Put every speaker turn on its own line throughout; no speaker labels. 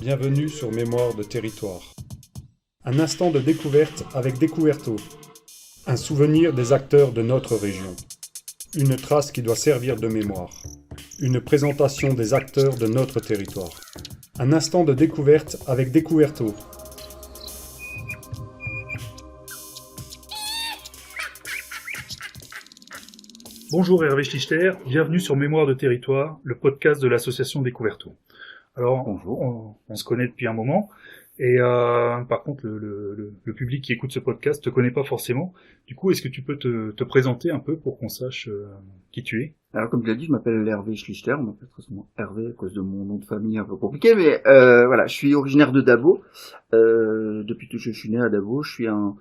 Bienvenue sur Mémoire de territoire. Un instant de découverte avec Découverto. Un souvenir des acteurs de notre région. Une trace qui doit servir de mémoire. Une présentation des acteurs de notre territoire. Un instant de découverte avec Découverto.
Bonjour Hervé Schlichter, bienvenue sur Mémoire de territoire, le podcast de l'association Découverto. Alors, On, on, se connaît depuis un moment, et euh, par contre, le, le, le, public qui écoute ce podcast te connaît pas forcément. Du coup, est-ce que tu peux te, te, présenter un peu pour qu'on sache euh, qui tu es?
Alors, comme tu l'as dit, je m'appelle Hervé Schlichter, on m'appelle très souvent Hervé à cause de mon nom de famille un peu compliqué, mais euh, voilà, je suis originaire de Dabo. Euh, depuis que je suis né à Dabo, je suis un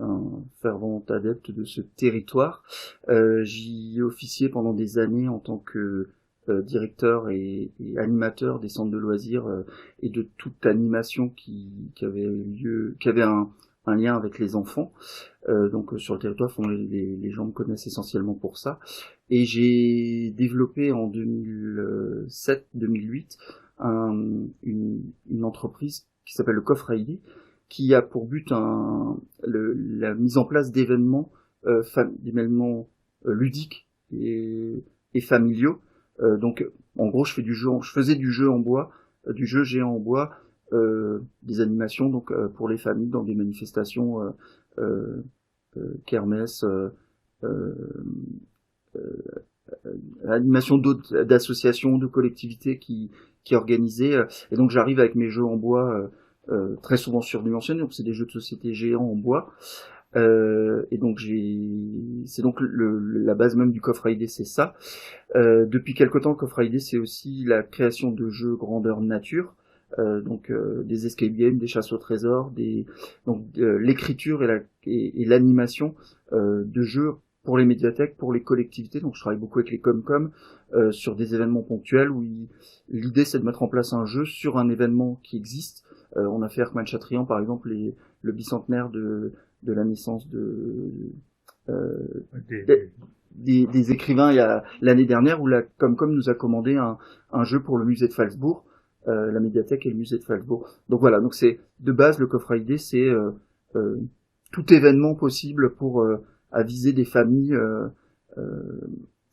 un fervent adepte de ce territoire. Euh, J'y ai officié pendant des années en tant que euh, directeur et, et, animateur des centres de loisirs euh, et de toute animation qui, qui avait lieu, qui avait un, un lien avec les enfants. Euh, donc sur le territoire, les, les, gens me connaissent essentiellement pour ça. Et j'ai développé en 2007-2008 un, une, une entreprise qui s'appelle le Coffre ID, qui a pour but un, le, la mise en place d'événements euh, d'événements euh, ludiques et, et familiaux. Euh, donc, en gros, je fais du jeu, je faisais du jeu en bois, euh, du jeu géant en bois, euh, des animations donc pour les familles dans des manifestations kermesse, animation d'associations, de collectivités qui qui organisaient. Et donc, j'arrive avec mes jeux en bois euh, très souvent surdimensionnés, donc c'est des jeux de société géants en bois. Euh, et donc j'ai, c'est donc le, la base même du coffre ID, c'est ça. Euh, depuis quelque temps, coffre ID, c'est aussi la création de jeux grandeur nature, euh, donc euh, des escape games, des chasses au trésor, des donc l'écriture et, la, et, l'animation de jeux pour les médiathèques, pour les collectivités. Donc je travaille beaucoup avec les Comcom euh, sur des événements ponctuels où l'idée c'est de mettre en place un jeu sur un événement qui existe euh, on a fait Erkman Chatrian, par exemple, les, le bicentenaire de, de la naissance de, euh, des, des, écrivains il y a l'année dernière où la Comcom nous a commandé un, un jeu pour le musée de Falsbourg, euh, la médiathèque et le musée de Falsbourg. Donc voilà, donc c'est de base le coffre ID, c'est euh, euh, tout événement possible pour euh, aviser des familles.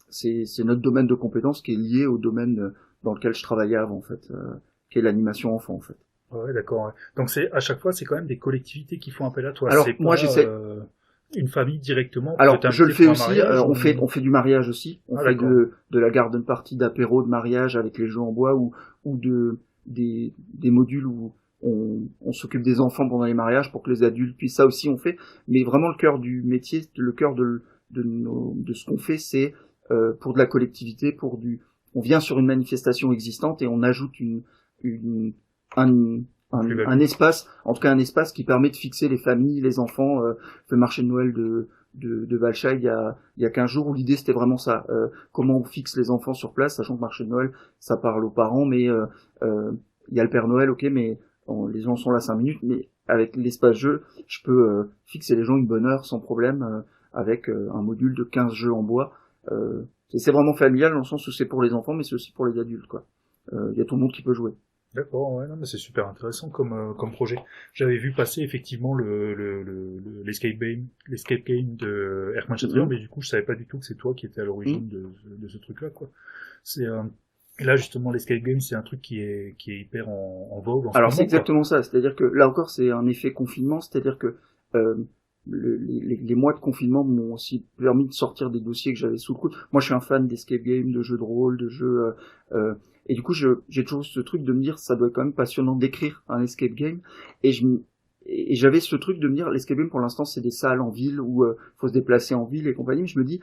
c'est notre domaine de compétence qui est lié au domaine dans lequel je travaillais avant en fait, qui est l'animation enfant en fait.
Ouais, d'accord. Donc c'est à chaque fois, c'est quand même des collectivités qui font appel à toi.
Alors moi, j'essaie.
Euh, une famille directement.
Alors je le fais aussi. On fait on fait du mariage aussi. On ah, fait de de la garden partie d'apéro de mariage avec les jeux en bois ou ou de des des modules où on, on s'occupe des enfants pendant les mariages pour que les adultes puissent. Ça aussi on fait. Mais vraiment le cœur du métier, le cœur de de, nos, de ce qu'on fait, c'est euh, pour de la collectivité, pour du. On vient sur une manifestation existante et on ajoute une une un, un, espace, en tout cas un espace qui permet de fixer les familles, les enfants. Euh, le marché de Noël de, de, de Valcha il y a, il y a 15 jours où l'idée c'était vraiment ça. Euh, comment on fixe les enfants sur place, sachant que marché de Noël, ça parle aux parents, mais euh, euh il y a le Père Noël, ok, mais les gens sont là 5 minutes, mais avec l'espace jeu, je peux euh, fixer les gens une bonne heure sans problème euh, avec un module de 15 jeux en bois. c'est vraiment familial dans le sens où c'est pour les enfants, mais c'est aussi pour les adultes, quoi. Il y a tout le monde qui peut jouer.
D'accord, ouais, non, mais c'est super intéressant comme, euh, comme projet. J'avais vu passer effectivement le, le, le, l'escape game, l'escape game de Erkman Chatrian, mm-hmm. mais du coup, je savais pas du tout que c'est toi qui étais à l'origine mm-hmm. de, de ce truc-là, quoi. C'est, euh, là, justement, l'escape game, c'est un truc qui est, qui est hyper en, en vogue. En
Alors, c'est exactement ça. C'est-à-dire que, là encore, c'est un effet confinement, c'est-à-dire que, euh, les, les, mois de confinement m'ont aussi permis de sortir des dossiers que j'avais sous le coude. Moi, je suis un fan d'escape game, de jeux de rôle, de jeux euh, euh et du coup, j'ai toujours ce truc de me dire, ça doit être quand même passionnant d'écrire un escape game. Et je et j'avais ce truc de me dire, l'escape game pour l'instant c'est des salles en ville où euh, faut se déplacer en ville et compagnie. Mais je me dis,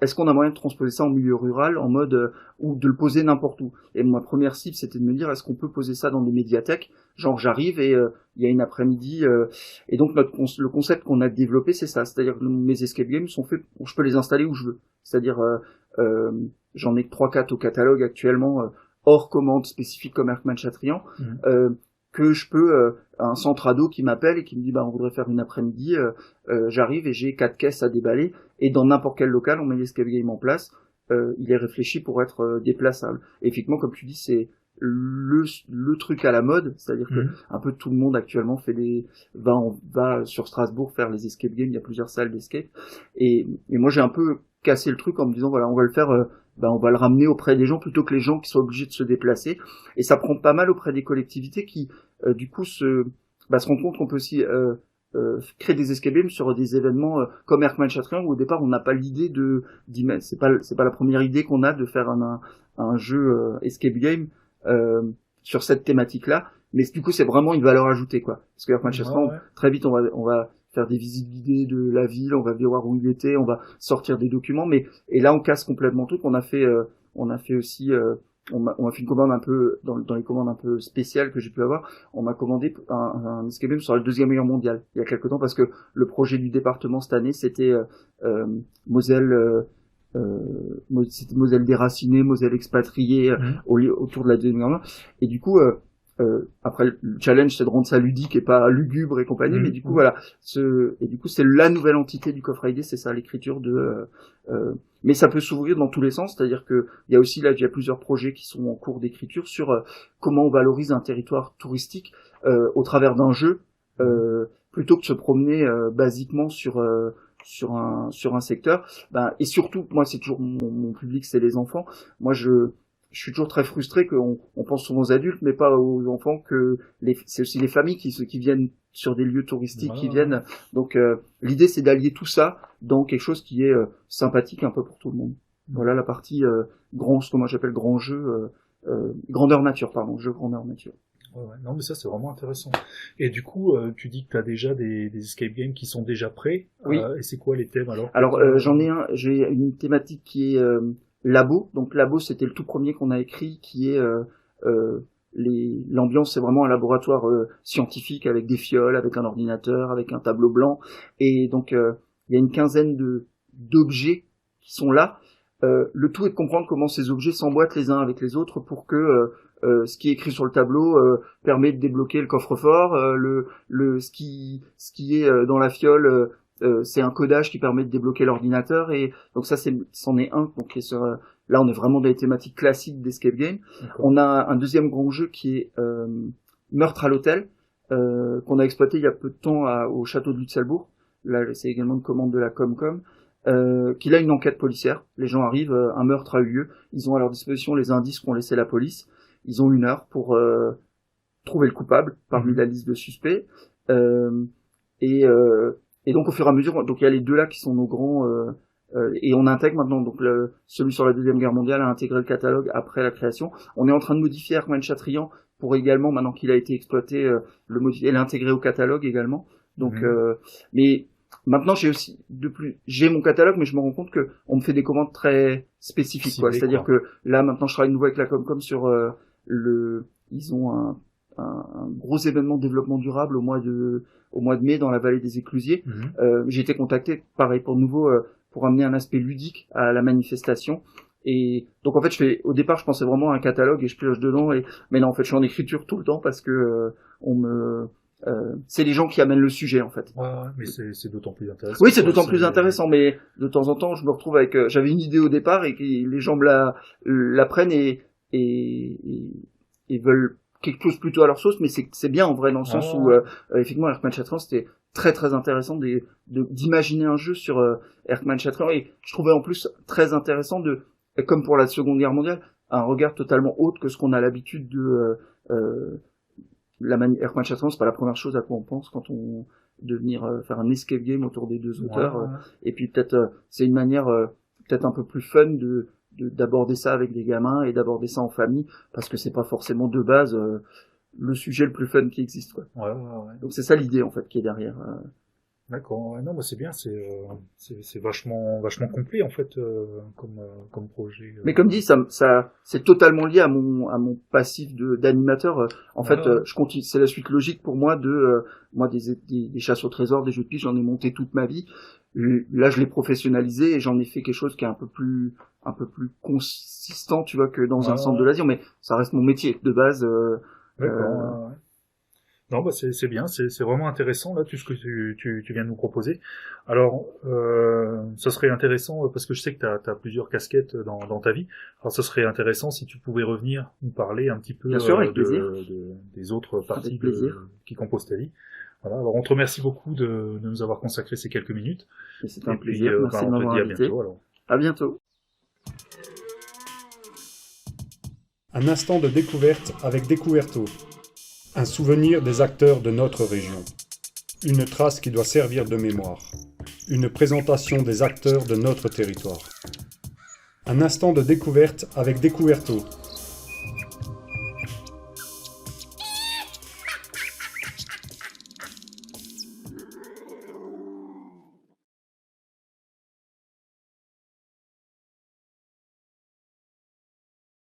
est-ce qu'on a moyen de transposer ça en milieu rural, en mode euh, ou de le poser n'importe où? Et ma première cible c'était de me dire, est-ce qu'on peut poser ça dans des médiathèques? Genre j'arrive et euh, il y a une après-midi et donc notre le concept qu'on a développé c'est ça, c'est-à-dire que mes escape games sont faits, je peux les installer où je veux. C'est-à-dire j'en ai trois quatre au catalogue actuellement hors commande spécifique comme Erkman Chatrian, mhm. euh, que je peux euh, un centre ado qui m'appelle et qui me dit bah on voudrait faire une après-midi, euh, euh, j'arrive et j'ai quatre caisses à déballer et dans n'importe quel local on met l'escape game en place, il est réfléchi pour être déplaçable. Et effectivement comme tu dis c'est le, le truc à la mode, c'est-à-dire que
Mhm.
un peu tout le monde actuellement fait des va en- va sur Strasbourg faire les escape games, il y a plusieurs salles d'escape et, et moi j'ai un peu cassé le truc en me disant voilà, on va le faire euh, ben, on va le ramener auprès des gens plutôt que les gens qui sont obligés de se déplacer. Et ça prend pas mal auprès des collectivités qui euh, du coup se bah, se rendent compte qu'on peut aussi euh, euh, créer des escape games sur des événements euh, comme Erkman Chatrian où au départ on n'a pas l'idée de c'est pas c'est pas la première idée qu'on a de faire un un, un jeu euh, escape game euh, sur cette thématique là mais du coup c'est vraiment une valeur ajoutée quoi. Parce que Erkman Chatrian
Ouais, ouais.
très vite on va on va faire des visites guidées de la ville on va voir où il était on va sortir des documents mais et là on casse complètement tout. On a fait euh, on a fait aussi euh, on m'a on a fait une commande un peu dans, dans les commandes un peu spéciales que j'ai pu avoir. On m'a commandé un, un escape game sur la deuxième guerre mondiale il y a quelque temps parce que le projet du département cette année c'était euh, euh, Moselle euh, euh, c'était Moselle déracinée Moselle expatriée
Mhm.
au autour de la deuxième guerre mondiale. Et du coup euh, après le challenge c'est de rendre ça ludique et pas lugubre et compagnie
Mhm.
mais du coup
Mhm.
voilà ce et du coup c'est la nouvelle entité du coffre ID c'est ça l'écriture de euh, euh, mais ça peut s'ouvrir dans tous les sens c'est-à-dire que il y a aussi là il y a plusieurs projets qui sont en cours d'écriture sur euh, comment on valorise un territoire touristique euh, au travers d'un jeu euh, plutôt que de se promener euh, basiquement sur euh, sur un sur un secteur ben, et surtout moi c'est toujours mon, mon public c'est les enfants moi je je suis toujours très frustré qu'on on pense souvent aux adultes mais pas aux enfants que les c'est aussi les familles qui qui viennent sur des lieux touristiques
Voilà,
qui viennent donc euh, l'idée c'est d'allier tout ça dans quelque chose qui est euh, sympathique un peu pour tout le monde voilà la partie euh, grand ce que moi j'appelle grand jeu euh, euh, grandeur nature pardon jeu grandeur nature
Ouais, ouais. Non, mais ça, c'est vraiment intéressant. Et du coup, euh, tu dis que tu as déjà des, des escape games qui sont déjà prêts.
Oui.
Euh, et c'est quoi les thèmes alors?
Alors euh, j'en ai un, j'ai une thématique qui est euh, labo. Donc labo c'était le tout premier qu'on a écrit, qui est euh, euh, l'ambiance c'est vraiment un laboratoire euh, scientifique avec des fioles, avec un ordinateur, avec un tableau blanc. Et donc il y a une quinzaine de d'objets qui sont là. Euh, le tout est de comprendre comment ces objets s'emboîtent les uns avec les autres pour que euh, ce qui est écrit sur le tableau permet de débloquer le coffre-fort, le, le ce qui ce qui est dans la fiole euh, c'est un codage qui permet de débloquer l'ordinateur et donc ça c'est c'en est un. Donc sur, euh, là on est vraiment dans les thématiques classiques d'escape game. On a un deuxième grand jeu qui est euh, meurtre à l'hôtel euh, qu'on a exploité il y a peu de temps à- au château de Lutzelbourg là c'est également une commande de la Comcom euh, qui a une enquête policière. Les gens arrivent un meurtre a eu lieu. Ils ont à leur disposition les indices qu'ont laissé la police. Ils ont une heure pour euh, trouver le coupable parmi
Mhm.
la liste de suspects euh, et euh, et donc au fur et à mesure, donc il y a les deux là qui sont nos grands euh, euh, et on intègre maintenant donc le, celui sur la deuxième guerre mondiale a intégré le catalogue après la création. On est en train de modifier Herman Chatrian pour également maintenant qu'il a été exploité euh, le modifier et l'intégrer au catalogue également. Donc
Mhm.
euh, mais maintenant j'ai aussi de plus j'ai mon catalogue mais je me rends compte que on me fait des commandes très spécifiques quoi. C'est-à-dire que là maintenant je travaille de nouveau avec la Comcom sur euh, le ils ont un, un, un gros événement de développement durable au mois de au mois de mai dans la vallée des Éclusiers
Mhm.
euh, j'ai été contacté, pareil pour nouveau, euh, pour amener un aspect ludique à la manifestation. Et donc en fait, je fais, au départ, je pensais vraiment à un catalogue et je pioche dedans. Et mais non, en fait, je suis en écriture tout le temps parce que euh, on me, euh, c'est les gens qui amènent le sujet en fait.
Ouais, ouais, mais c'est c'est d'autant plus intéressant.
Oui, c'est d'autant plus intéressant, mais de temps en temps, je me retrouve avec. euh, J'avais une idée au départ et que les gens me la, la prennent et, et, et veulent quelque chose plutôt à leur sauce, mais c'est bien en vrai dans le sens
Ah.
où euh, euh, effectivement, Erkman Chatran, c'était très très intéressant d'imaginer un jeu sur euh, Erkman Chatran et je trouvais en plus très intéressant de, comme pour la Seconde Guerre mondiale, un regard totalement autre que ce qu'on a l'habitude de euh, euh, la Erkman Chatran, c'est pas la première chose à quoi on pense quand on de venir euh, faire un escape game autour des deux auteurs. euh,
ouais.
et puis peut-être euh, c'est une manière euh, peut-être un peu plus fun de- d'aborder ça avec des gamins et d'aborder ça en famille parce que c'est pas forcément de base euh, le sujet le plus fun qui existe quoi.
Ouais, ouais, ouais.
Donc c'est ça l'idée en fait qui est derrière. euh.
D'accord. Non, mais c'est bien. C'est euh, vachement vachement complet en fait euh, comme euh, comme projet.
Mais comme dit ça ça c'est totalement lié à mon à mon passif de d'animateur. En fait je continue c'est la suite logique pour moi de euh, moi des, des des chasses au trésor, des jeux de piste, j'en ai monté toute ma vie. Là je l'ai professionnalisé et j'en ai fait quelque chose qui est un peu plus un peu plus consistant tu vois que dans
Ouais,
un centre
ouais.
de loisirs mais ça reste mon métier de base euh. Euh.
Non, bah c'est bien, c'est vraiment intéressant là tout ce que tu, tu, tu viens de nous proposer. Alors, euh, ça serait intéressant parce que je sais que tu as, as, plusieurs casquettes dans, dans ta vie. Alors, ça serait intéressant si tu pouvais revenir nous parler un petit peu
euh, de,
de, des autres parties qui composent ta vie. Voilà. Alors, on te remercie beaucoup de, de nous avoir consacré ces quelques minutes.
C'est un plaisir. Euh, Merci bah, de m'avoir invité. À bientôt. Alors. À bientôt.
Un instant de découverte avec Découverto. Un souvenir des acteurs de notre région. Une trace qui doit servir de mémoire. Une présentation des acteurs de notre territoire. Un instant de découverte avec Découverto,